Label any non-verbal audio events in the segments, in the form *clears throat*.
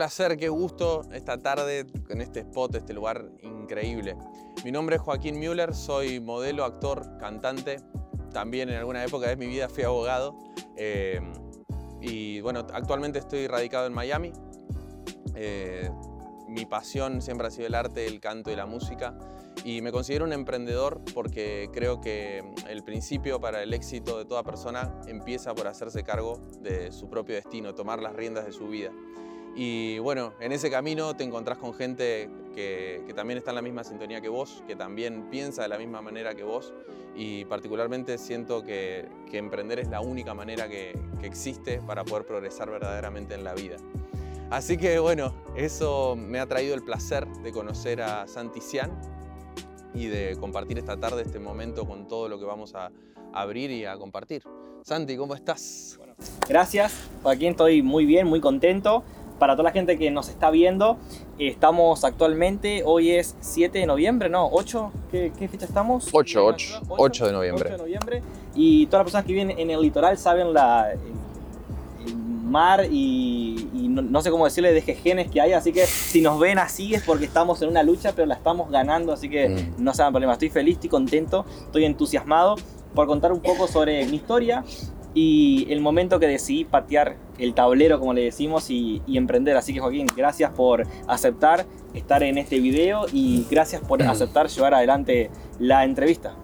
placer, qué gusto esta tarde en este spot, este lugar increíble. Mi nombre es Joaquín Müller, soy modelo, actor, cantante. También en alguna época de mi vida fui abogado. Eh, y bueno, actualmente estoy radicado en Miami. Eh, mi pasión siempre ha sido el arte, el canto y la música. Y me considero un emprendedor porque creo que el principio para el éxito de toda persona empieza por hacerse cargo de su propio destino, tomar las riendas de su vida. Y bueno, en ese camino te encontrás con gente que, también está en la misma sintonía que vos, que también piensa de la misma manera que vos y particularmente siento que, emprender es la única manera que, que existe para poder progresar verdaderamente en la vida. Así que bueno, eso me ha traído el placer de conocer a Santi Cian y de compartir esta tarde, este momento con todo lo que vamos a abrir y a compartir. Santi, ¿cómo estás? gracias, Joaquín, estoy muy bien, muy contento para toda la gente que nos está viendo, estamos actualmente, hoy es 7 de noviembre, ¿no? 8, ¿qué, fecha estamos? 8, 8, 8, de noviembre. 8 de noviembre. Y todas las personas que viven en el litoral saben la, el, mar y, no, sé cómo decirle de jejenes que hay, así que si nos ven así es porque estamos en una lucha, pero la estamos ganando, así que mm. no se hagan problema. Estoy feliz, estoy contento, estoy entusiasmado por contar un poco sobre mi historia, y el momento que decidí patear el tablero, como le decimos, y, emprender. Así que Joaquín, gracias por aceptar estar en este video y gracias por aceptar llevar adelante la entrevista.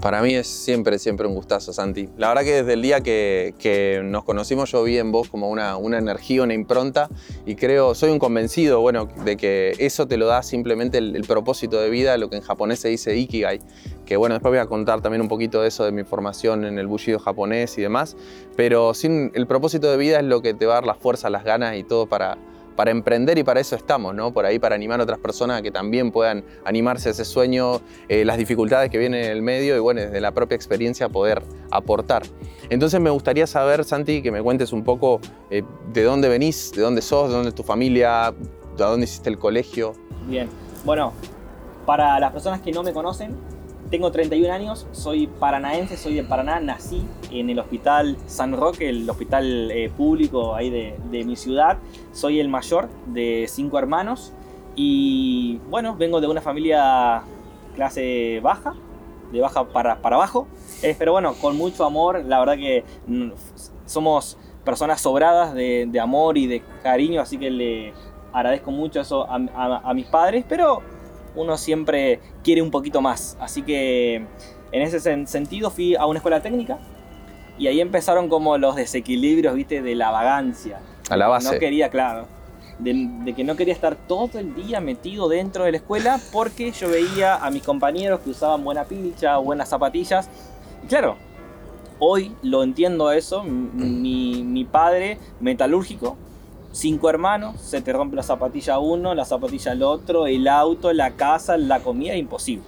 Para mí es siempre, siempre un gustazo, Santi. La verdad que desde el día que, nos conocimos yo vi en vos como una, una, energía, una impronta y creo, soy un convencido, bueno, de que eso te lo da simplemente el, propósito de vida, lo que en japonés se dice Ikigai, que bueno, después voy a contar también un poquito de eso de mi formación en el bushido japonés y demás, pero sin el propósito de vida es lo que te va a dar la fuerza, las ganas y todo para, para emprender y para eso estamos, ¿no? Por ahí para animar a otras personas a que también puedan animarse a ese sueño, eh, las dificultades que vienen en el medio y bueno, desde la propia experiencia poder aportar. Entonces me gustaría saber, Santi, que me cuentes un poco eh, de dónde venís, de dónde sos, de dónde es tu familia, de dónde hiciste el colegio. Bien, bueno, para las personas que no me conocen, tengo 31 años, soy paranaense, soy de Paraná, nací en el Hospital San Roque, el hospital eh, público ahí de, mi ciudad. Soy el mayor de cinco hermanos y bueno, vengo de una familia clase baja, de baja para, para abajo, eh, pero bueno, con mucho amor, la verdad que mm, somos personas sobradas de, amor y de cariño, así que le agradezco mucho eso a mis padres, pero uno siempre quiere un poquito más. Así que en ese sentido fui a una escuela técnica y ahí empezaron como los desequilibrios, viste, de la vagancia. A la base. No quería, claro. De, que no quería estar todo el día metido dentro de la escuela porque yo veía a mis compañeros que usaban buena pilcha, buenas zapatillas. Y claro, hoy lo entiendo eso. Mi, mi padre, metalúrgico, cinco hermanos, se te rompe la zapatilla uno, la zapatilla el otro, el auto, la casa, la comida, imposible.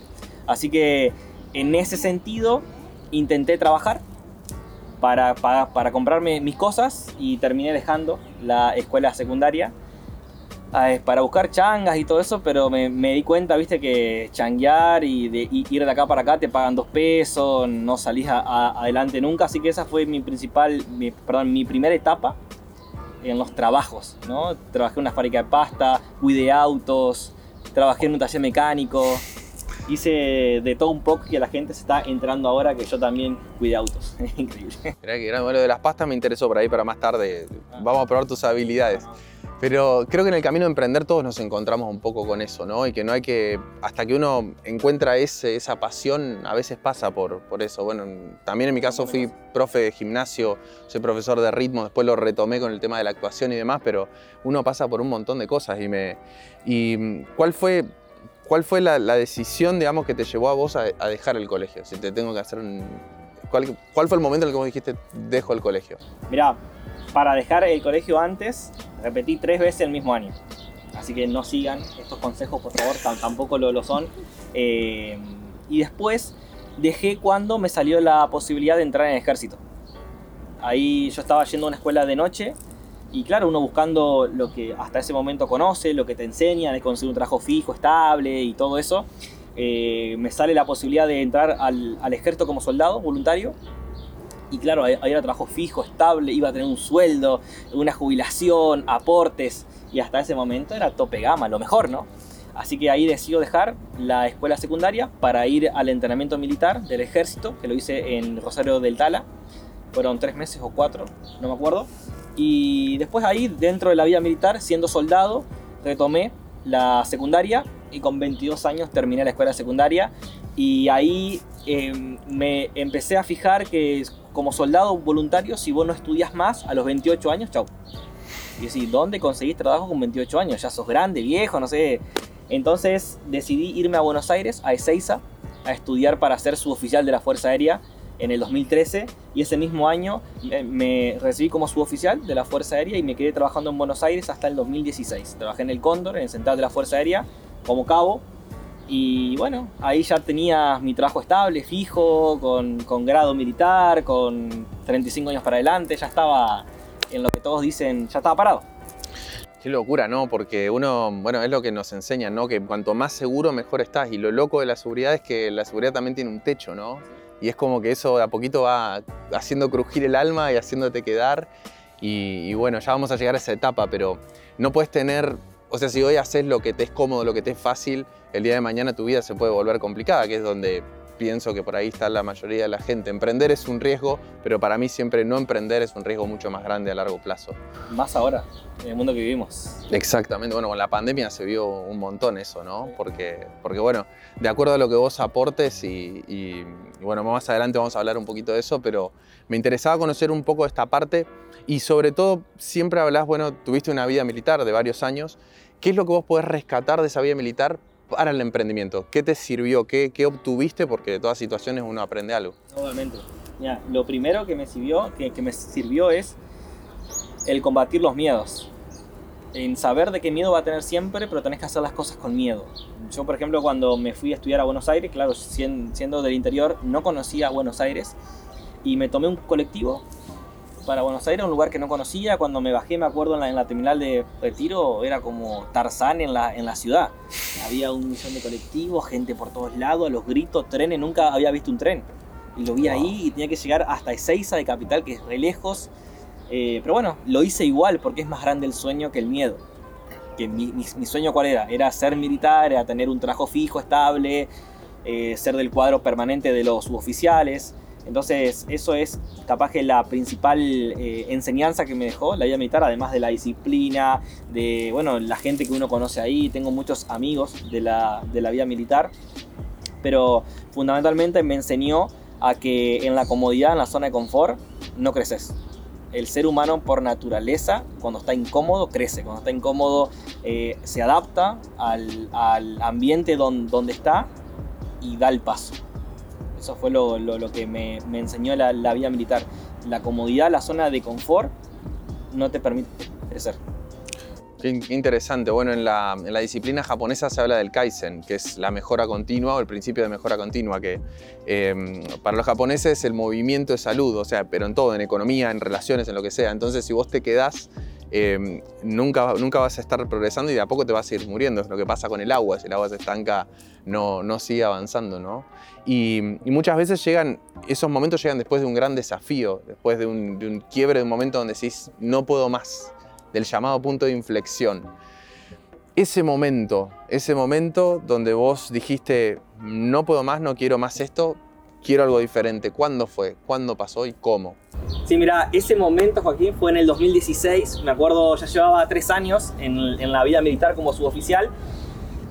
Así que en ese sentido intenté trabajar para, para, comprarme mis cosas y terminé dejando la escuela secundaria para buscar changas y todo eso, pero me, di cuenta, viste, que changuear y, de, ir de acá para acá te pagan dos pesos, no salís adelante nunca, así que esa fue mi principal, perdón, mi primera etapa en los trabajos, ¿no? Trabajé en una fábrica de pasta, cuidé autos, trabajé en un taller mecánico, hice de todo un poco que la gente se está entrando ahora que yo también cuide autos. *laughs* Increíble. Mirá que lo de las pastas me interesó por ahí para más tarde. Vamos a probar tus habilidades. Pero creo que en el camino de emprender todos nos encontramos un poco con eso, ¿no? Y que no hay que, hasta que uno encuentra esa pasión, a veces pasa por, por eso. Bueno, también en mi caso fui profe de gimnasio, soy profesor de ritmo, después lo retomé con el tema de la actuación y demás, pero uno pasa por un montón de cosas. Y, me, y ¿cuál fue, cuál fue la, decisión, digamos, que te llevó a vos a, dejar el colegio? Si te tengo que hacer un... ¿Cuál, ¿Cuál fue el momento en el que vos dijiste, dejo el colegio? Mirá, para dejar el colegio antes, repetí tres veces el mismo año. Así que no sigan estos consejos, por favor, tampoco lo, son. Eh, y después dejé cuando me salió la posibilidad de entrar en el ejército. Ahí yo estaba yendo a una escuela de noche y claro, uno buscando lo que hasta ese momento conoce, lo que te enseñan, es conseguir un trabajo fijo, estable y todo eso. Eh, me sale la posibilidad de entrar al ejército como soldado voluntario y claro, ahí era trabajo fijo, estable, iba a tener un sueldo, una jubilación, aportes. y hasta ese momento era tope gama, lo mejor, ¿no? Así que ahí decido dejar la escuela secundaria para ir al entrenamiento militar del ejército, que lo hice en Rosario del Tala. Fueron tres meses o cuatro, no me acuerdo. Y después ahí, dentro de la vida militar, siendo soldado, retomé la secundaria y con 22 años terminé la escuela secundaria. Y ahí em, me empecé a fijar que como soldado voluntario, si vos no estudias más a los 28 años, chau. Y decir, ¿dónde conseguís trabajo con 28 años? Ya sos grande, viejo, no sé, entonces decidí irme a Buenos Aires, a Ezeiza, a estudiar para ser suboficial de la Fuerza Aérea en el 2013 y ese mismo año eh, me recibí como suboficial de la Fuerza Aérea y me quedé trabajando en Buenos Aires hasta el 2016. Trabajé en el Cóndor, en el Central de la Fuerza Aérea, como cabo. Y bueno, ahí ya tenía mi trabajo estable, fijo, con, con grado militar, con 35 años para adelante, ya estaba en lo que todos dicen, ya estaba parado. Qué locura, ¿no? Porque uno, bueno, es lo que nos enseñan, ¿no? Que cuanto más seguro, mejor estás. Y lo loco de la seguridad es que la seguridad también tiene un techo, ¿no? Y es como que eso de a poquito va haciendo crujir el alma y haciéndote quedar. Y, bueno, ya vamos a llegar a esa etapa, pero no puedes tener, o sea, si hoy haces lo que te es cómodo, lo que te es fácil, el día de mañana tu vida se puede volver complicada, que es donde pienso que por ahí está la mayoría de la gente. Emprender es un riesgo, pero para mí siempre no emprender es un riesgo mucho más grande a largo plazo. Más ahora, en el mundo que vivimos. Exactamente, bueno, con la pandemia se vio un montón eso, ¿no? Porque, porque bueno, de acuerdo a lo que vos aportes y, bueno, más adelante vamos a hablar un poquito de eso, pero me interesaba conocer un poco esta parte y sobre todo siempre hablas, bueno, tuviste una vida militar de varios años. ¿Qué es lo que vos podés rescatar de esa vida militar para el emprendimiento? ¿Qué te sirvió? ¿Qué, qué obtuviste? Porque de todas situaciones uno aprende algo. Obviamente. Ya, lo primero que me sirvió, que, que me sirvió es el combatir los miedos. En saber de qué miedo va a tener siempre, pero tenés que hacer las cosas con miedo. Yo, por ejemplo, cuando me fui a estudiar a Buenos Aires, claro, siendo del interior, no conocía Buenos Aires y me tomé un colectivo para Buenos Aires, un lugar que no conocía. Cuando me bajé, me acuerdo, en la, terminal de retiro, era como Tarzán en la, en la ciudad. Había un millón de colectivos, gente por todos lados, a los gritos, trenes, nunca había visto un tren. Y lo vi ahí y tenía que llegar hasta Ezeiza de Capital, que es re lejos. Eh, pero bueno, lo hice igual porque es más grande el sueño que el miedo. Que mi, mi, sueño cuál era? Era ser militar, era tener un trabajo fijo, estable, eh, ser del cuadro permanente de los suboficiales. Entonces, eso es capaz que la principal eh, enseñanza que me dejó la vida militar, además de la disciplina, de bueno, la gente que uno conoce ahí. Tengo muchos amigos de la, de la vida militar, pero fundamentalmente me enseñó a que en la comodidad, en la zona de confort, no creces. El ser humano por naturaleza, cuando está incómodo, crece. Cuando está incómodo, eh, se adapta al, al ambiente donde, donde está y da el paso. Eso fue lo, que me, enseñó la, vida militar. La comodidad, la zona de confort, no te permite crecer. Qué interesante. Bueno, en la, disciplina japonesa se habla del Kaizen, que es la mejora continua o el principio de mejora continua, que em, para los japoneses el movimiento de salud, o sea, pero en todo, en economía, en relaciones, en lo que sea. Entonces, si vos te quedás Em, nunca, nunca vas a estar progresando y de a poco te vas a ir muriendo. Es lo que pasa con el agua, si el agua se estanca no, no sigue avanzando. ¿no? Y, muchas veces llegan, esos momentos llegan después de un gran desafío, después de un, de un quiebre, de un momento donde decís, no puedo más, del llamado punto de inflexión. Ese momento, ese momento donde vos dijiste, no puedo más, no quiero más esto, quiero algo diferente. ¿Cuándo fue? ¿Cuándo pasó y cómo? Sí, mira, ese momento, Joaquín, fue en el 2016. Me acuerdo, ya llevaba tres años en, en la vida militar como suboficial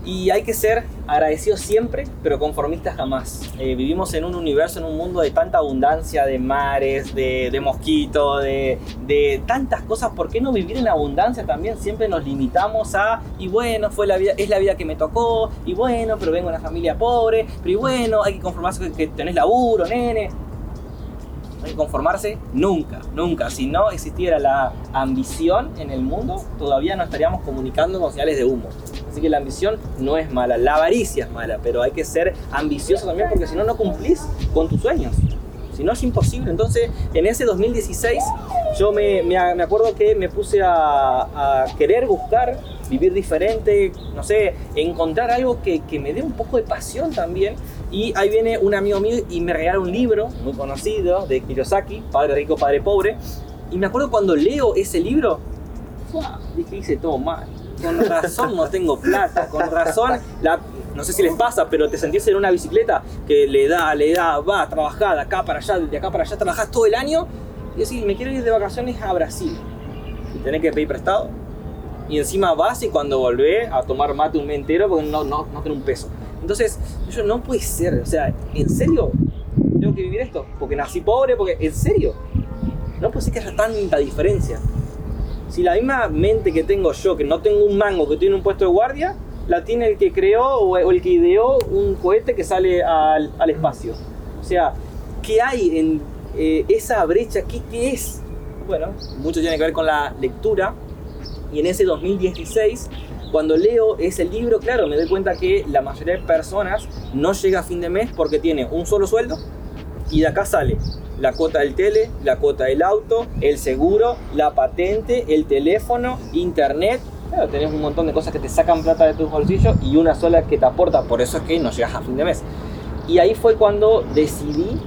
y hay que ser agradecidos siempre, pero conformistas jamás. Eh, vivimos en un universo, en un mundo de tanta abundancia de mares, de, mosquitos, de, tantas cosas. ¿Por qué no vivir en abundancia también? Siempre nos limitamos a, y bueno, fue la vida, es la vida que me tocó, y bueno, pero vengo de una familia pobre, pero bueno, hay que conformarse que, que tenés laburo, nene hay que conformarse nunca, nunca. Si no existiera la ambición en el mundo, todavía no estaríamos comunicando con señales de humo. Así que la ambición no es mala, la avaricia es mala, pero hay que ser ambicioso también porque si no, no cumplís con tus sueños. Si no, es imposible. Entonces, en ese 2016, yo me, me, acuerdo que me puse a, a, querer buscar, vivir diferente, no sé, encontrar algo que, que, me dé un poco de pasión también. Y ahí viene un amigo mío y me regala un libro muy conocido de Kiyosaki, Padre Rico, Padre Pobre. Y me acuerdo cuando leo ese libro, dije, hice todo mal. Con razón no tengo plata, con razón, no sé si les pasa, pero te sentís en una bicicleta que le da, le da, va a trabajar de acá para allá, de acá para allá, trabajás todo el año y decís, me quiero ir de vacaciones a Brasil. Y tenés que pedir prestado. Y encima vas y cuando volvés a tomar mate un mes entero porque no, no, no tenés un peso. Entonces, yo no puede ser, o sea, ¿en serio tengo que vivir esto? Porque nací pobre, porque, ¿en serio? No puede ser que haya tanta diferencia. Si la misma mente que tengo yo, que no tengo un mango, que tiene un puesto de guardia, la tiene el que creó o el que ideó un cohete que sale al, al espacio. O sea, ¿qué hay en eh, esa brecha? ¿qué, ¿Qué es? Bueno, mucho tiene que ver con la lectura. Y en ese 2016 cuando leo ese libro, claro, me doy cuenta que la mayoría de personas no llega a fin de mes porque tiene un solo sueldo y de acá sale la cuota del tele, la cuota del auto, el seguro, la patente, el teléfono, internet. Claro, tenés un montón de cosas que te sacan plata de tus bolsillos y una sola que te aporta. Por eso es que no llegas a fin de mes. Y ahí fue cuando decidí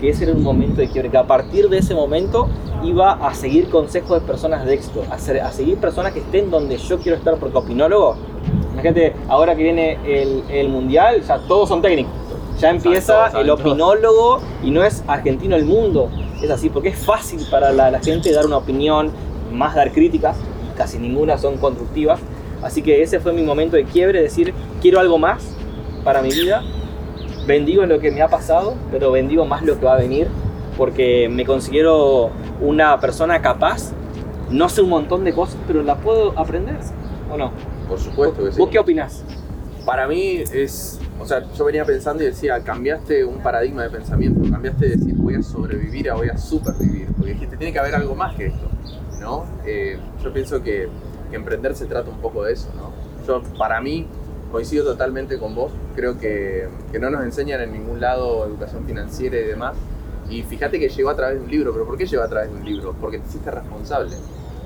que ese era un momento de quiebre, que a partir de ese momento iba a seguir consejos de personas de éxito, a, seguir personas que estén donde yo quiero estar, porque opinólogo, imagínate, ahora que viene el, mundial, ya todos son técnicos. Ya empieza el opinólogo y no es argentino el mundo. Es así, porque es fácil para la, la gente dar una opinión, más dar críticas, casi ninguna son constructivas. Así que ese fue mi momento de quiebre, decir, quiero algo más para mi vida. Bendigo lo que me ha pasado, pero bendigo más lo que va a venir, porque me considero una persona capaz, no sé un montón de cosas, pero la puedo aprender, ¿o no? Por supuesto que sí. ¿Vos qué opinás? Para mí es, o sea, yo venía pensando y decía, cambiaste un paradigma de pensamiento, cambiaste de decir voy a sobrevivir a voy a supervivir, porque dijiste, tiene que haber algo más que esto, ¿no? Eh, yo pienso que, emprender se trata un poco de eso, ¿no? Yo, para mí, coincido totalmente con vos, creo que, que no nos enseñan en ningún lado educación financiera y demás, y fíjate que llegó a través de un libro, pero ¿por qué llegó a través de un libro? Porque te hiciste responsable.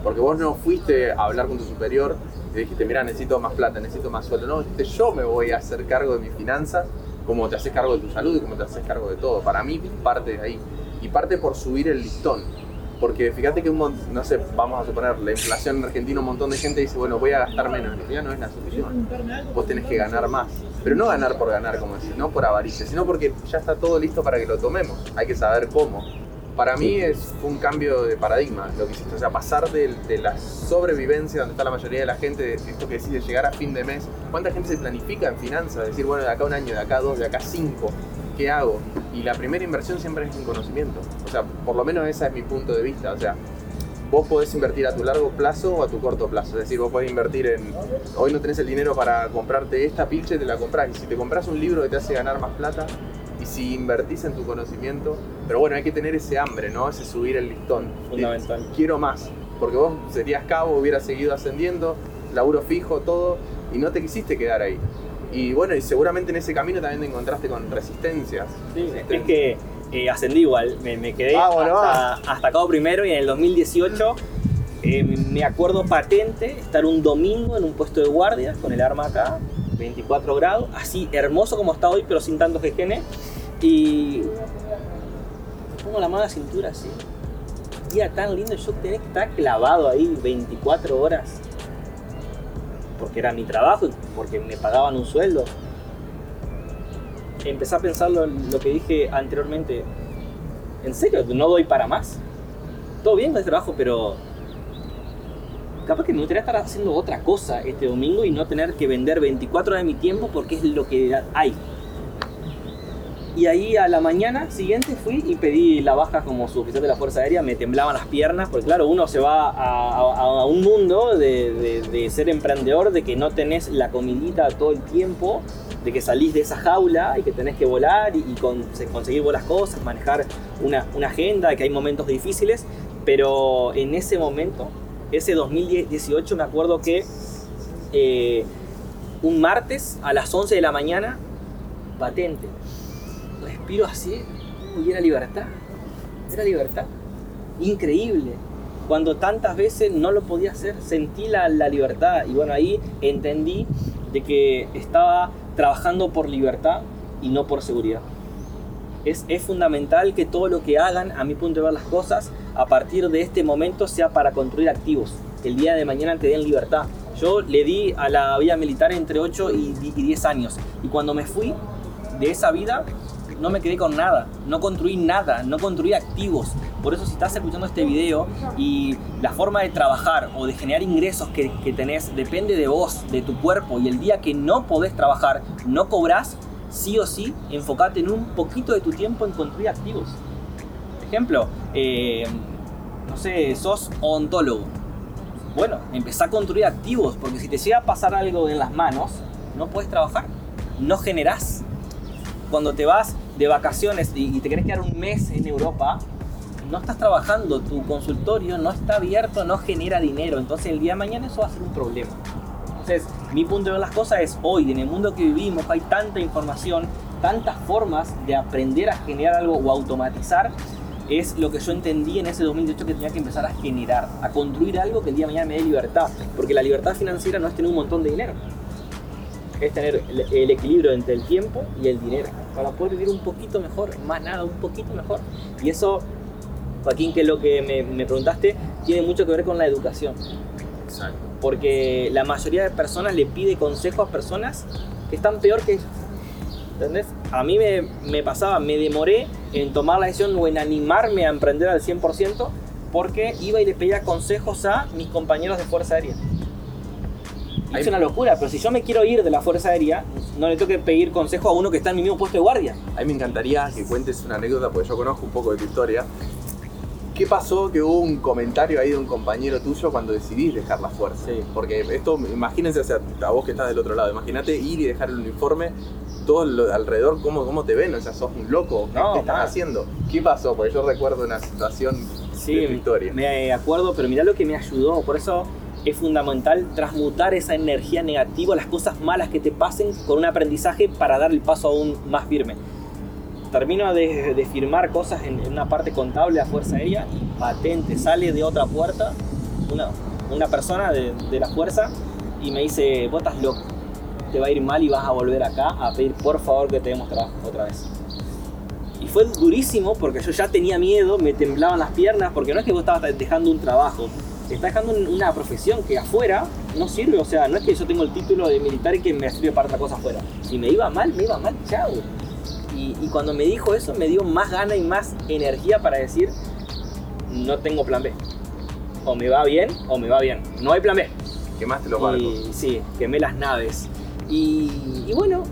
Porque vos no fuiste a hablar con tu superior dijiste, mira, necesito más plata, necesito más sueldo. No, dijiste, yo me voy a hacer cargo de mis finanzas, como te haces cargo de tu salud y como te haces cargo de todo. Para mí parte de ahí. Y parte por subir el listón. Porque fíjate que, un, no sé, vamos a suponer, la inflación en Argentina, un montón de gente dice, bueno, voy a gastar menos. Ya no es la solución. Vos tenés que ganar más. Pero no ganar por ganar, como decís, no por avaricia, sino porque ya está todo listo para que lo tomemos. Hay que saber cómo. Para mí es un cambio de paradigma lo que hiciste. O sea, pasar de, de, la sobrevivencia donde está la mayoría de la gente, de esto que decide llegar a fin de mes. ¿Cuánta gente se planifica en finanzas? Decir, bueno, de acá un año, de acá dos, de acá cinco. ¿Qué hago? Y la primera inversión siempre es un conocimiento. O sea, por lo menos ese es mi punto de vista. O sea, vos podés invertir a tu largo plazo o a tu corto plazo. Es decir, vos podés invertir en. Hoy no tenés el dinero para comprarte esta pilche, te la compras. Y si te compras un libro que te hace ganar más plata, si invertís en tu conocimiento. Pero bueno, hay que tener ese hambre, ¿no? Ese subir el listón. Fundamental. Quiero más. Porque vos serías cabo, hubieras seguido ascendiendo, laburo fijo, todo, y no te quisiste quedar ahí. Y bueno, y seguramente en ese camino también te encontraste con resistencias. Sí, es que eh, ascendí igual, me, quedé hasta, hasta Cabo Primero y en el 2018 eh, me acuerdo patente estar un domingo en un puesto de guardia con el arma acá, 24 grados, así hermoso como está hoy, pero sin tantos GGN. Y pongo la mano a la cintura así. Día tan lindo, yo tenía que estar clavado ahí 24 horas. Porque era mi trabajo y porque me pagaban un sueldo empecé a pensar lo, que dije anteriormente. ¿En serio? ¿No doy para más? Todo bien con el trabajo, pero capaz que me gustaría estar haciendo otra cosa este domingo y no tener que vender 24 horas de mi tiempo porque es lo que hay. Y ahí a la mañana siguiente fui y pedí la baja como suboficial de la Fuerza Aérea, me temblaban las piernas, porque claro, uno se va a, un mundo de, ser emprendedor, de que no tenés la comidita todo el tiempo, de que salís de esa jaula y que tenés que volar y, conseguir buenas cosas, manejar una, una agenda, que hay momentos difíciles, pero en ese momento, ese 2018, me acuerdo que eh, un martes a las 11 de la mañana, patente respiro así, y era libertad, era libertad, increíble. Cuando tantas veces no lo podía hacer, sentí la, la libertad y bueno, ahí entendí de que estaba trabajando por libertad y no por seguridad. Es, es, fundamental que todo lo que hagan, a mi punto de ver las cosas, a partir de este momento sea para construir activos, que el día de mañana te den libertad. Yo le di a la vida militar entre 8 y 10 años. Y cuando me fui de esa vida, no me quedé con nada, no construí nada, no construí activos. Por eso si estás escuchando este video y la forma de trabajar o de generar ingresos que, que tenés depende de vos, de tu cuerpo, y el día que no podés trabajar, no cobras, sí o sí, enfócate en un poquito de tu tiempo en construir activos. Ejemplo, eh, no sé, sos odontólogo. Bueno, empezá a construir activos, porque si te llega a pasar algo en las manos, no puedes trabajar, no generás. Cuando te vas de vacaciones y, te querés quedar un mes en Europa, no estás trabajando, tu consultorio no está abierto, no genera dinero, entonces el día de mañana eso va a ser un problema. Entonces, mi punto de ver las cosas es hoy, en el mundo que vivimos, hay tanta información, tantas formas de aprender a generar algo o automatizar, es lo que yo entendí en ese 2018 que tenía que empezar a generar, a construir algo que el día de mañana me dé libertad, porque la libertad financiera no es tener un montón de dinero, es tener el, equilibrio entre el tiempo y el dinero para poder vivir un poquito mejor, más nada, un poquito mejor. Y eso, Joaquín, que es lo que me, me preguntaste, tiene mucho que ver con la educación. Exacto. Porque la mayoría de personas le pide consejos a personas que están peor que ellos. ¿Entendés? A mí me, me pasaba, me demoré en tomar la decisión o en animarme a emprender al 100% porque iba y le pedía consejos a mis compañeros de Fuerza Aérea es una locura, pero si yo me quiero ir de la Fuerza Aérea, no le tengo que pedir consejo a uno que está en mi mismo puesto de guardia. A mí me encantaría que cuentes una anécdota, porque yo conozco un poco de tu historia. ¿Qué pasó que hubo un comentario ahí de un compañero tuyo cuando decidís dejar la fuerza? Sí. Porque esto, imagínense, o sea, a vos que estás del otro lado, imagínate ir y dejar el uniforme, todo alrededor, ¿cómo, cómo te ven? O sea, sos un loco, ¿qué, estás haciendo? ¿Qué pasó? Porque yo recuerdo una situación sí, de tu historia. Me acuerdo, pero mirá lo que me ayudó, por eso es fundamental transmutar esa energía negativa, las cosas malas que te pasen con un aprendizaje para dar el paso aún más firme. Termino de, firmar cosas en, una parte contable a Fuerza Aérea y patente, sale de otra puerta una, una persona de, de, la Fuerza y me dice, vos estás loco, te va a ir mal y vas a volver acá a pedir por favor que te demos trabajo otra vez. Y fue durísimo porque yo ya tenía miedo, me temblaban las piernas, porque no es que vos estabas dejando un trabajo, está dejando una profesión que afuera no sirve. O sea, no es que yo tengo el título de militar y que me sirve para otra cosa afuera. Si me iba mal, me iba mal, chao. Y, cuando me dijo eso, me dio más gana y más energía para decir, no tengo plan B. O me va bien o me va bien. No hay plan B. Quemaste los barcos. sí, quemé las naves. Y, bueno,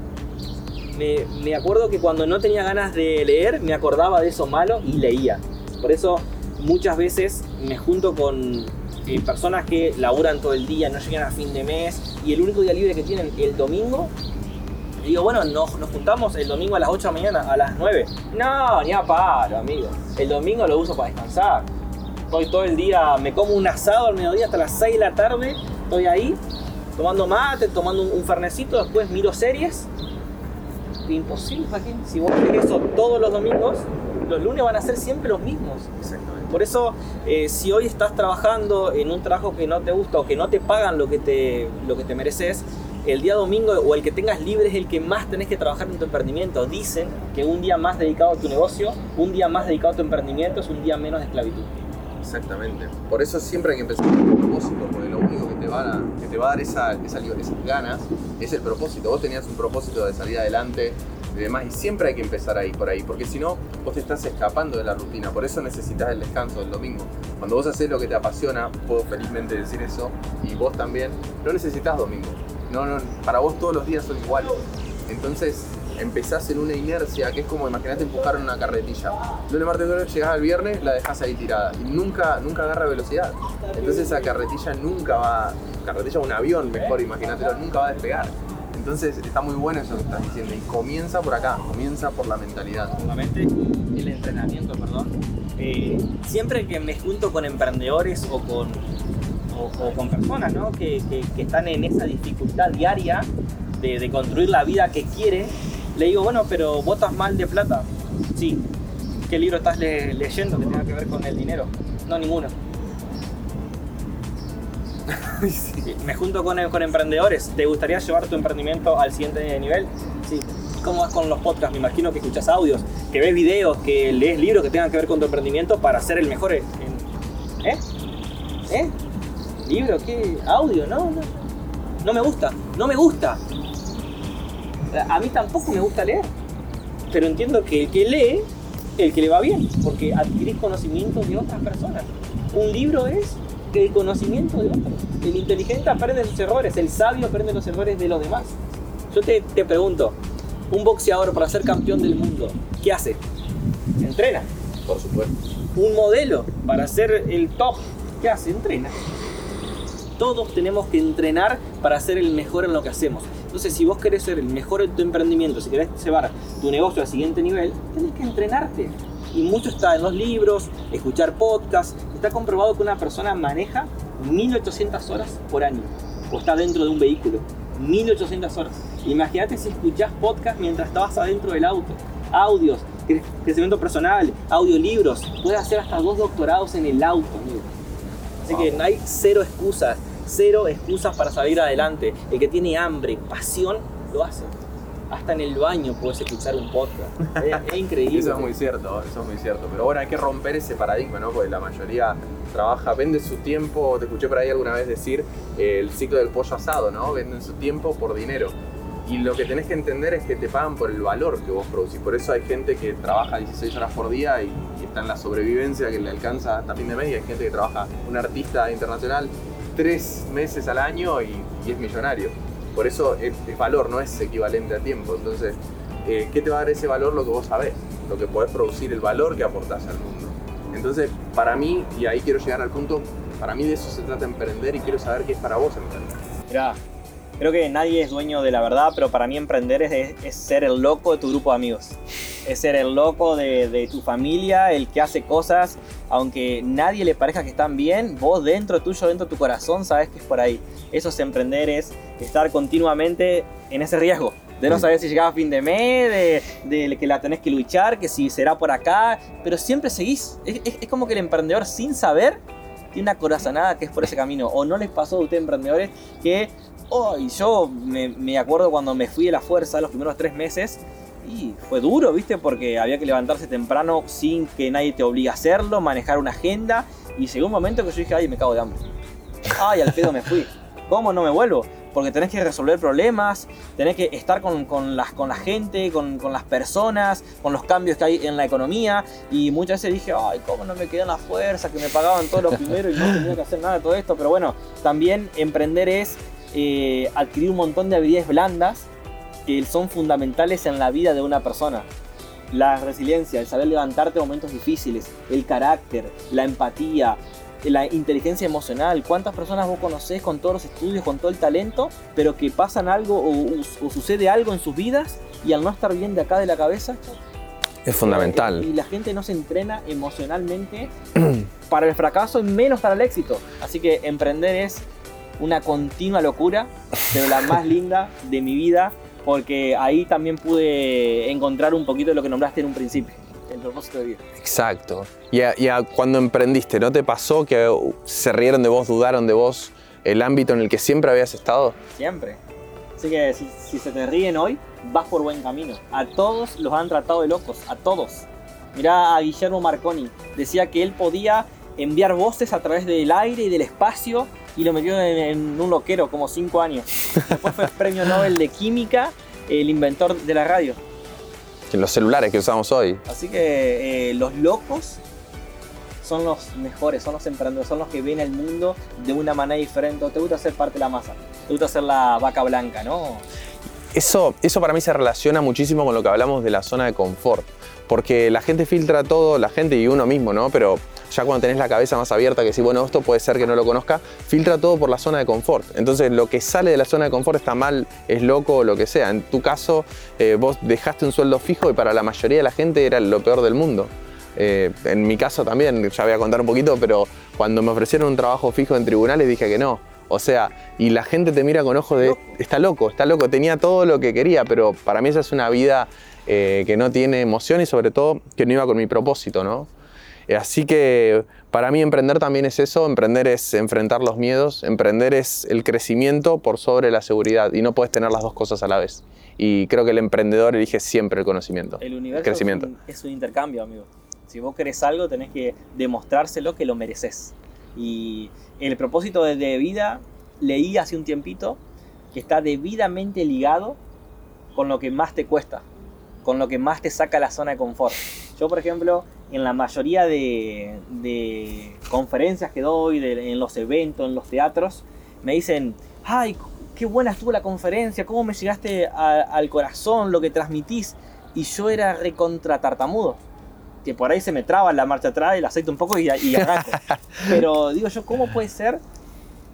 me, me, acuerdo que cuando no tenía ganas de leer, me acordaba de eso malo y leía. Por eso muchas veces me junto con eh, personas que laburan todo el día, no llegan a fin de mes y el único día libre que tienen el domingo. Digo, bueno, nos, juntamos el domingo a las 8 de la mañana, a las 9. No, ni a paro, amigo. El domingo lo uso para descansar. Estoy todo el día, me como un asado al mediodía hasta las 6 de la tarde. Estoy ahí, tomando mate, tomando un, fernecito, después miro series. Imposible, Joaquín. Si vos haces eso todos los domingos, los lunes van a ser siempre los mismos. Por eso, eh, si hoy estás trabajando en un trabajo que no te gusta o que no te pagan lo que te, lo que te mereces, el día domingo o el que tengas libre es el que más tenés que trabajar en tu emprendimiento. Dicen que un día más dedicado a tu negocio, un día más dedicado a tu emprendimiento es un día menos de esclavitud. Exactamente. Por eso siempre hay que empezar con un propósito, porque lo único que te va a, que te va a dar esa, esa, esas ganas es el propósito. Vos tenías un propósito de salir adelante, y demás. Y siempre hay que empezar ahí, por ahí, porque si no, vos te estás escapando de la rutina. Por eso necesitas el descanso del domingo. Cuando vos haces lo que te apasiona, puedo felizmente decir eso, y vos también, no necesitas domingo. No, no, para vos todos los días son iguales. Entonces empezás en una inercia que es como, imagínate empujar una carretilla. Lunes, martes, jueves, llegás al viernes, la dejas ahí tirada y nunca, nunca agarra velocidad. Entonces esa carretilla nunca va, carretilla un avión mejor, imagínatelo, nunca va a despegar. Entonces está muy bueno eso que estás diciendo y comienza por acá, comienza por la mentalidad. El entrenamiento, perdón. Eh, siempre que me junto con emprendedores o con, o, con personas ¿no? que, que, están en esa dificultad diaria de, de, construir la vida que quiere, le digo, bueno, pero votas mal de plata. Sí. ¿Qué libro estás leyendo que tenga que ver con el dinero? No, ninguno *laughs* Me junto con, con, emprendedores. ¿Te gustaría llevar tu emprendimiento al siguiente nivel? Sí. ¿Cómo vas con los podcasts? Me imagino que escuchas audios, que ves videos, que lees libros que tengan que ver con tu emprendimiento para ser el mejor. ¿Eh? ¿Eh? ¿Libro? ¿Qué? ¿Audio? No, no. No me gusta. No me gusta. A mí tampoco me gusta leer. Pero entiendo que el que lee, el que le va bien. Porque adquirís conocimiento de otras personas. Un libro es el conocimiento de otros. El inteligente aprende sus errores. El sabio aprende los errores de los demás. Yo te, te pregunto, un boxeador para ser campeón del mundo, ¿qué hace? Entrena. Por supuesto. Un modelo para ser el top, ¿qué hace? Entrena. Todos tenemos que entrenar para ser el mejor en lo que hacemos. Entonces, si vos querés ser el mejor en tu emprendimiento, si querés llevar tu negocio al siguiente nivel, tenés que entrenarte. Y mucho está en los libros, escuchar podcasts. Está comprobado que una persona maneja 1800 horas por año. O está dentro de un vehículo. 1800 horas. Imagínate si escuchás podcast mientras estabas adentro del auto. Audios, crecimiento personal, audiolibros. Puedes hacer hasta dos doctorados en el auto, amigo. Así que no hay cero excusas, cero excusas para salir adelante. El que tiene hambre, pasión, lo hace. Hasta en el baño puedes escuchar un podcast. *laughs* Es, increíble. eso es muy cierto, eso es muy cierto. Pero bueno, hay que romper ese paradigma, ¿no? Porque la mayoría trabaja, vende su tiempo, te escuché por ahí alguna vez decir eh, el ciclo del pollo asado, ¿no? Venden su tiempo por dinero. Y lo que tenés que entender es que te pagan por el valor que vos producís. Por eso hay gente que trabaja 16 horas por día y, está en la sobrevivencia que le alcanza hasta fin de mes. Y hay gente que trabaja, un artista internacional, tres meses al año y, es millonario. Por eso es, valor, no es equivalente a tiempo. Entonces, eh, ¿qué te va a dar ese valor? Lo que vos sabés, lo que podés producir, el valor que aportás al mundo. Entonces, para mí, y ahí quiero llegar al punto, para mí de eso se trata emprender y quiero saber qué es para vos emprender. Mirá, Creo que nadie es dueño de la verdad, pero para mí emprender es, ser el loco de tu grupo de amigos. Es ser el loco de, tu familia, el que hace cosas, aunque nadie le parezca que están bien, vos dentro tuyo, dentro de tu corazón, sabes que es por ahí. Eso es emprender, es estar continuamente en ese riesgo. De no saber si llegaba a fin de mes, de, que la tenés que luchar, que si será por acá, pero siempre seguís. Es, es como que el emprendedor sin saber tiene una corazonada que es por ese camino. O no les pasó a ustedes emprendedores que Oh, y yo me, acuerdo cuando me fui a la fuerza los primeros tres meses y fue duro, ¿viste? Porque había que levantarse temprano sin que nadie te obligue a hacerlo, manejar una agenda. Y llegó un momento que yo dije, ay, me cago de hambre. Ay, al pedo me fui. ¿Cómo no me vuelvo? Porque tenés que resolver problemas, tenés que estar con, con, las, con la gente, con, con, las personas, con los cambios que hay en la economía. Y muchas veces dije, ay, ¿cómo no me quedan las fuerzas? Que me pagaban todo lo primero y no tenía que hacer nada de todo esto. Pero bueno, también emprender es eh, adquirir un montón de habilidades blandas que son fundamentales en la vida de una persona. La resiliencia, el saber levantarte en momentos difíciles, el carácter, la empatía, la inteligencia emocional. ¿Cuántas personas vos conocés con todos los estudios, con todo el talento, pero que pasan algo o, sucede algo en sus vidas y al no estar bien de acá de la cabeza? Es fundamental. Y la gente no se entrena emocionalmente *clears throat* para el fracaso y menos para el éxito. Así que emprender es una continua locura, pero la más *laughs* linda de mi vida, porque ahí también pude encontrar un poquito de lo que nombraste en un principio, el propósito de vida. Exacto. Y, cuando emprendiste, ¿no te pasó que se rieron de vos, dudaron de vos, el ámbito en el que siempre habías estado? Siempre. Así que si, si se te ríen hoy, vas por buen camino. A todos los han tratado de locos, a todos. Mirá a Guillermo Marconi, decía que él podía enviar voces a través del aire y del espacio y lo metió en, un loquero como cinco años. Después fue *laughs* premio Nobel de Química, el inventor de la radio. Los celulares que usamos hoy. Así que eh, los locos son los mejores, son los emprendedores, son los que ven el mundo de una manera diferente. Te gusta ser parte de la masa, te gusta ser la vaca blanca, ¿no? Eso, eso para mí se relaciona muchísimo con lo que hablamos de la zona de confort, porque la gente filtra todo, la gente y uno mismo, ¿no? Pero ya cuando tenés la cabeza más abierta, que si, bueno, esto puede ser que no lo conozca, filtra todo por la zona de confort. Entonces, lo que sale de la zona de confort está mal, es loco o lo que sea. En tu caso, eh, vos dejaste un sueldo fijo y para la mayoría de la gente era lo peor del mundo. Eh, en mi caso también, ya voy a contar un poquito, pero cuando me ofrecieron un trabajo fijo en tribunales dije que no. O sea, y la gente te mira con ojos de, está loco, está loco, tenía todo lo que quería, pero para mí esa es una vida eh, que no tiene emoción y sobre todo que no iba con mi propósito, ¿no? Así que para mí emprender también es eso, emprender es enfrentar los miedos, emprender es el crecimiento por sobre la seguridad y no puedes tener las dos cosas a la vez. Y creo que el emprendedor elige siempre el conocimiento. El universo crecimiento. Es, un, intercambio, amigo. Si vos querés algo, tenés que demostrárselo que lo mereces. Y el propósito de, de vida, leí hace un tiempito, que está debidamente ligado con lo que más te cuesta, con lo que más te saca la zona de confort. Yo, por ejemplo, en la mayoría de, de conferencias que doy, de- en los eventos, en los teatros, me dicen, ay, qué buena estuvo la conferencia, cómo me llegaste a- al corazón, lo que transmitís. Y yo era recontra tartamudo. Que por ahí se me traba la marcha atrás, el aceite un poco y, y arranco. *laughs* Pero digo yo, ¿cómo puede ser?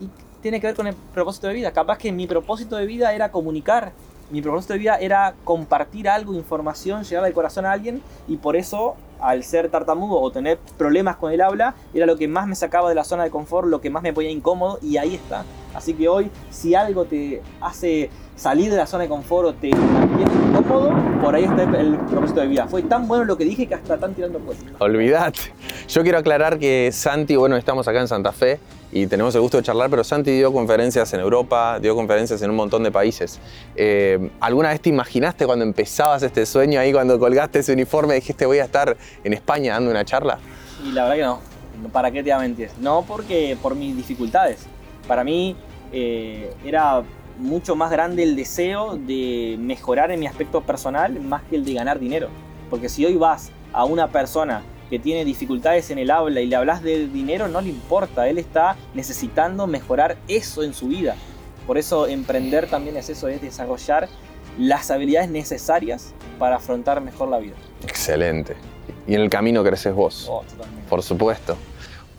Y tiene que ver con el propósito de vida. Capaz que mi propósito de vida era comunicar. Mi propósito de vida era compartir algo, información, llegar al corazón a alguien. Y por eso, al ser tartamudo o tener problemas con el habla, era lo que más me sacaba de la zona de confort, lo que más me ponía incómodo. Y ahí está. Así que hoy, si algo te hace salir de la zona de confort o te mantiene incómodo, por ahí está el propósito de vida. Fue tan bueno lo que dije que hasta están tirando puestos. Olvidate. Yo quiero aclarar que Santi, bueno, estamos acá en Santa Fe y tenemos el gusto de charlar, pero Santi dio conferencias en Europa, dio conferencias en un montón de países. Eh, ¿Alguna vez te imaginaste cuando empezabas este sueño ahí, cuando colgaste ese uniforme, dijiste voy a estar en España dando una charla? Y la verdad que no. ¿Para qué te voy a mentir? No porque por mis dificultades. Para mí eh, era mucho más grande el deseo de mejorar en mi aspecto personal más que el de ganar dinero. Porque si hoy vas a una persona que tiene dificultades en el habla y le hablas de dinero, no le importa. Él está necesitando mejorar eso en su vida. Por eso emprender también es eso, es desarrollar las habilidades necesarias para afrontar mejor la vida. Excelente. Y en el camino creces vos. Oh. Por supuesto.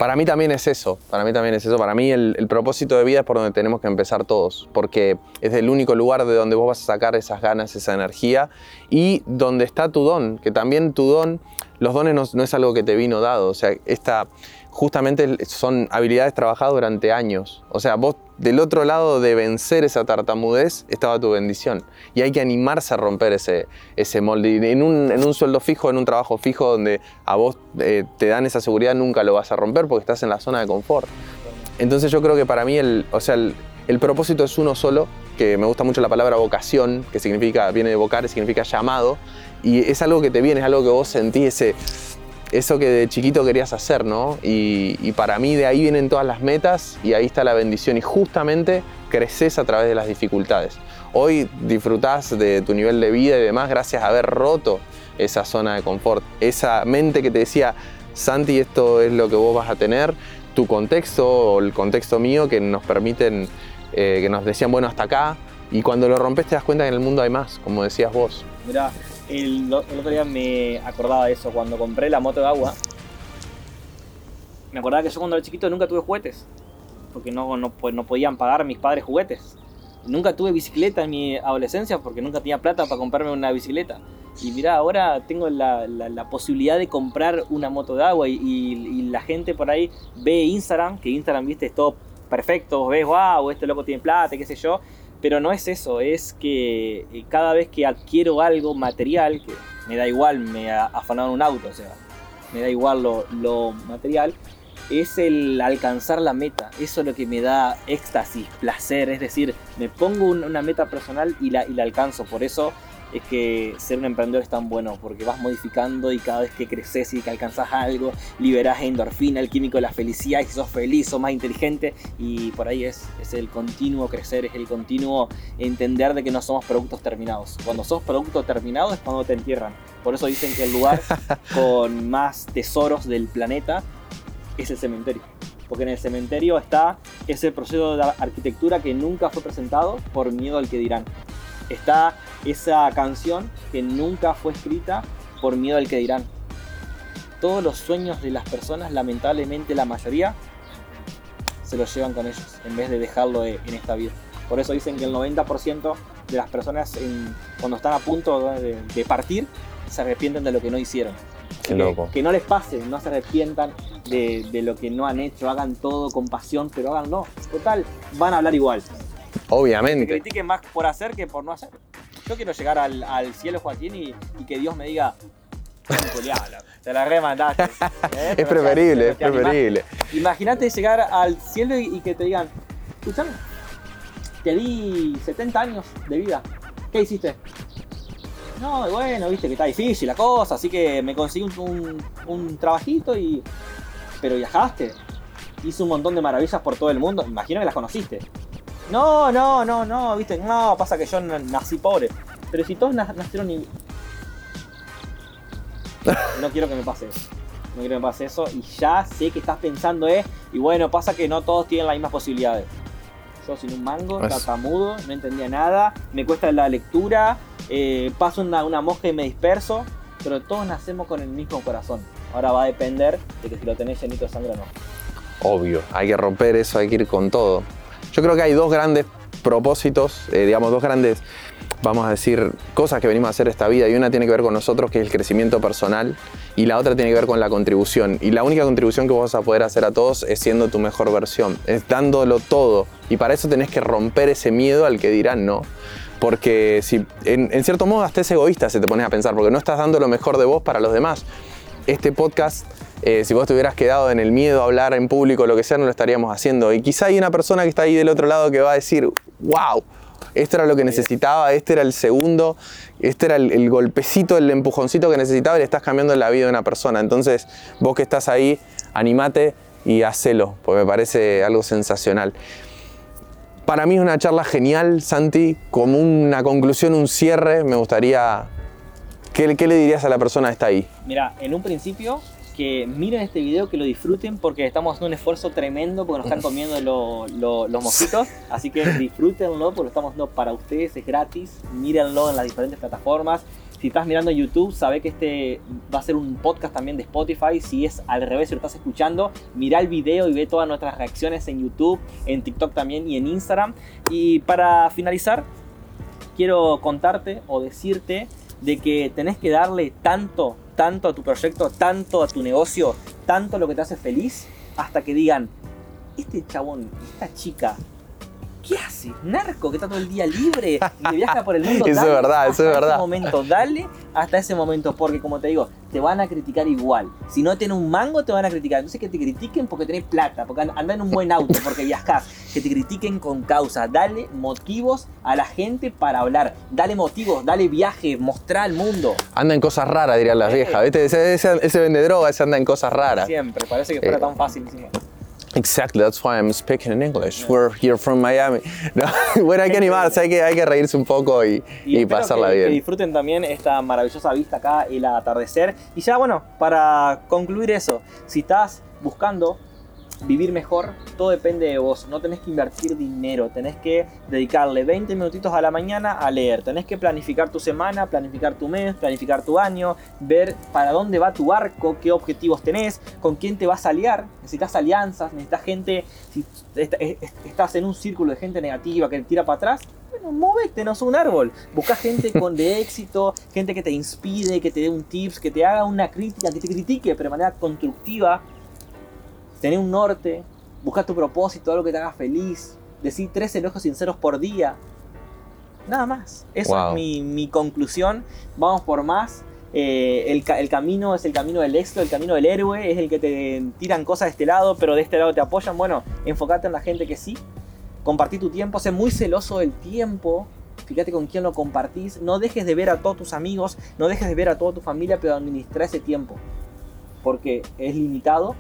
Para mí también es eso, para mí también es eso. Para mí el, propósito de vida es por donde tenemos que empezar todos, porque es el único lugar de donde vos vas a sacar esas ganas, esa energía y donde está tu don, que también tu don, los dones no, es algo que te vino dado, o sea, esta, justamente son habilidades trabajadas durante años. O sea, vos del otro lado de vencer esa tartamudez estaba tu bendición y hay que animarse a romper ese, ese molde. En un, en un sueldo fijo, en un trabajo fijo donde a vos eh, te dan esa seguridad, nunca lo vas a romper porque estás en la zona de confort. Entonces yo creo que para mí el, o sea, el propósito es uno solo, que me gusta mucho la palabra vocación, que significa, viene de vocar, significa llamado, y es algo que te viene, es algo que vos sentís, ese, eso que de chiquito querías hacer, ¿no? Y, y para mí de ahí vienen todas las metas y ahí está la bendición y justamente creces a través de las dificultades. Hoy disfrutás de tu nivel de vida y demás gracias a haber roto esa zona de confort, esa mente que te decía, Santi, esto es lo que vos vas a tener, tu contexto o el contexto mío que nos permiten, eh, que nos decían, bueno, hasta acá, y cuando lo rompes te das cuenta que en el mundo hay más, como decías vos. Mirá, el, el otro día me acordaba de eso, cuando compré la moto de agua, me acordaba que yo cuando era chiquito nunca tuve juguetes, porque no, no, pues, no podían pagar mis padres juguetes. Nunca tuve bicicleta en mi adolescencia porque nunca tenía plata para comprarme una bicicleta. Y mirá, ahora tengo la, la- la posibilidad de comprar una moto de agua y, y- y la gente por ahí ve Instagram, que Instagram, viste, es todo perfecto, vos ves, wow, este loco tiene plata, qué sé yo. Pero no es eso, es que eh, cada vez que adquiero algo material, que me da igual, me afanaron un auto, o sea, me da igual lo, lo material, es el alcanzar la meta. Eso es lo que me da éxtasis, placer, es decir, me pongo un- una meta personal y la, y la alcanzo. Por eso es que ser un emprendedor es tan bueno, porque vas modificando y cada vez que creces y que alcanzas algo, liberas endorfina, el químico de la felicidad, y sos feliz, sos más inteligente, y por ahí es, es el continuo crecer, es el continuo entender de que no somos productos terminados. Cuando sos producto terminado es cuando te entierran. Por eso dicen que el lugar *laughs* con más tesoros del planeta es el cementerio. Porque en el cementerio está ese proceso de arquitectura que nunca fue presentado por miedo al que dirán. Está esa canción que nunca fue escrita por miedo al que dirán. Todos los sueños de las personas, lamentablemente la mayoría, se los llevan con ellos en vez de dejarlo de- en esta vida. Por eso dicen que el 90% de las personas en- cuando están a punto de, de partir se arrepienten de lo que no hicieron. Qué Que- loco. Que, no les pase, no se arrepientan de, de lo que no han hecho, hagan todo con pasión, pero háganlo. Total, van a hablar igual. Que Obviamente. critiquen más por hacer que por no hacer. Yo quiero llegar al, al cielo, Joaquín, y, y que Dios me diga, te la remandaste. ¿eh? *laughs* Es preferible, es preferible. Imagínate llegar al cielo y, y que te digan, escuchame, te di 70 años de vida. ¿Qué hiciste? No, bueno, viste que está difícil la cosa, así que me conseguí un, un- un trabajito y. Pero viajaste. hizo un montón de maravillas por todo el mundo. Imagino que las conociste. No, no, no, no, viste, no, pasa que yo nací pobre. Pero si todos nacieron y... No quiero que me pase eso. No quiero que me pase eso. Y ya sé que estás pensando, eh. Y bueno, pasa que no todos tienen las mismas posibilidades. Yo sin un mango, tatamudo, no entendía nada, me cuesta la lectura, eh, paso una, una mosca y me disperso, pero todos nacemos con el mismo corazón. Ahora va a depender de que si lo tenés llenito de sangre o no. Obvio, hay que romper eso, hay que ir con todo. Yo creo que hay dos grandes propósitos, eh, digamos, dos grandes, vamos a decir, cosas que venimos a hacer esta vida. Y una tiene que ver con nosotros, que es el crecimiento personal, y la otra tiene que ver con la contribución. Y la única contribución que vos vas a poder hacer a todos es siendo tu mejor versión, es dándolo todo. Y para eso tenés que romper ese miedo al que dirán no. Porque si, en, cierto modo hasta es egoísta se te pones a pensar, porque no estás dando lo mejor de vos para los demás. Este podcast, eh, si vos te hubieras quedado en el miedo a hablar en público, lo que sea, no lo estaríamos haciendo. Y quizá hay una persona que está ahí del otro lado que va a decir, wow, esto era lo que necesitaba, este era el segundo, este era el, golpecito, el empujoncito que necesitaba y le estás cambiando la vida de una persona. Entonces, vos que estás ahí, animate y hacelo, porque me parece algo sensacional. Para mí es una charla genial, Santi. Como una conclusión, un cierre, me gustaría... ¿Qué, le dirías a la persona que está ahí? Mira, en un principio que miren este video, que lo disfruten porque estamos haciendo un esfuerzo tremendo porque nos están *laughs* comiendo los mosquitos. Así que disfrútenlo porque lo estamos haciendo para ustedes, es gratis. Mírenlo en las diferentes plataformas. Si estás mirando YouTube, sabe que este va a ser un podcast también de Spotify. Si es al revés, si lo estás escuchando, mira el video y ve todas nuestras reacciones en YouTube, en TikTok también y en Instagram. Y para finalizar, quiero contarte o decirte de que tenés que darle tanto, tanto a tu proyecto, tanto a tu negocio, tanto a lo que te hace feliz, hasta que digan, este chabón, esta chica, ¿qué hace? Narco, que está todo el día libre, que viaja por el *laughs* mundo. eso es verdad, eso es verdad. Ese momento, dale hasta ese momento, porque como te digo, te van a criticar igual. Si no tienes un mango, te van a criticar. Entonces que te critiquen porque tenés plata, porque andan en un buen auto, porque viajas. Que te critiquen con causa. Dale motivos a la gente para hablar. Dale motivos, dale viaje, mostrar al mundo. Anda en cosas raras, dirían las viejas. ¿Viste? Ese, ese, vende droga, ese anda en cosas raras. Siempre, parece que fuera eh, tan fácil. Exactly, that's why I'm speaking in English. We're here from Miami. *laughs* bueno, hay que animarse, hay que, hay que reírse un poco y, y, pasarla bien. Que disfruten también esta maravillosa vista acá, el atardecer. Y ya, bueno, para concluir eso, si estás buscando vivir mejor, todo depende de vos. No tenés que invertir dinero, tenés que dedicarle 20 minutitos a la mañana a leer. Tenés que planificar tu semana, planificar tu mes, planificar tu año, ver para dónde va tu arco, qué objetivos tenés, con quién te vas a aliar. Necesitas alianzas, necesitas gente. Si estás en un círculo de gente negativa que te tira para atrás, bueno, móvete, no sos un árbol. Busca gente *laughs* con de éxito, gente que te inspire, que te dé un tips, que te haga una crítica, que te critique, pero de manera constructiva tener un norte, buscar tu propósito, algo que te haga feliz, decir tres elogios sinceros por día. Nada más. Esa es mi, conclusión. Vamos por más. Eh, el, camino es el camino del éxito, el camino del héroe, es el que te tiran cosas de este lado, pero de este lado te apoyan. Bueno, enfócate en la gente que sí. Compartí tu tiempo, sé muy celoso del tiempo. Fíjate con quién lo compartís. No dejes de ver a todos tus amigos, no dejes de ver a toda tu familia, pero administra ese tiempo. Porque es limitado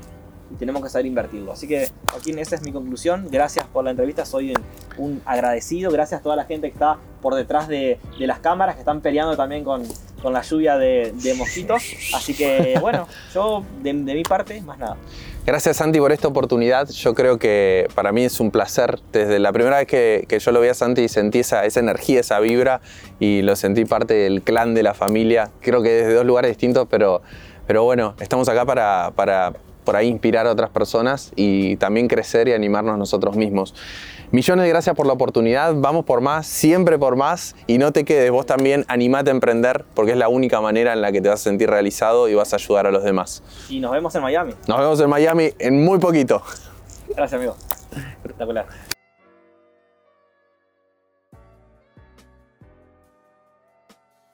tenemos que saber invertirlo. Así que, Joaquín, esa es mi conclusión. Gracias por la entrevista, soy un agradecido. Gracias a toda la gente que está por detrás de, las cámaras, que están peleando también con, la lluvia de, mosquitos. Así que, bueno, yo de, mi parte, más nada. Gracias Santi por esta oportunidad. Yo creo que para mí es un placer. Desde la primera vez que, yo lo vi a Santi sentí esa, esa, energía, esa vibra y lo sentí parte del clan de la familia. Creo que desde dos lugares distintos, pero, pero bueno, estamos acá para por ahí inspirar a otras personas y también crecer y animarnos nosotros mismos. Millones de gracias por la oportunidad, vamos por más, siempre por más y no te quedes, vos también animate a emprender porque es la única manera en la que te vas a sentir realizado y vas a ayudar a los demás. Y nos vemos en Miami. Nos vemos en Miami en muy poquito. Gracias amigo. Espectacular.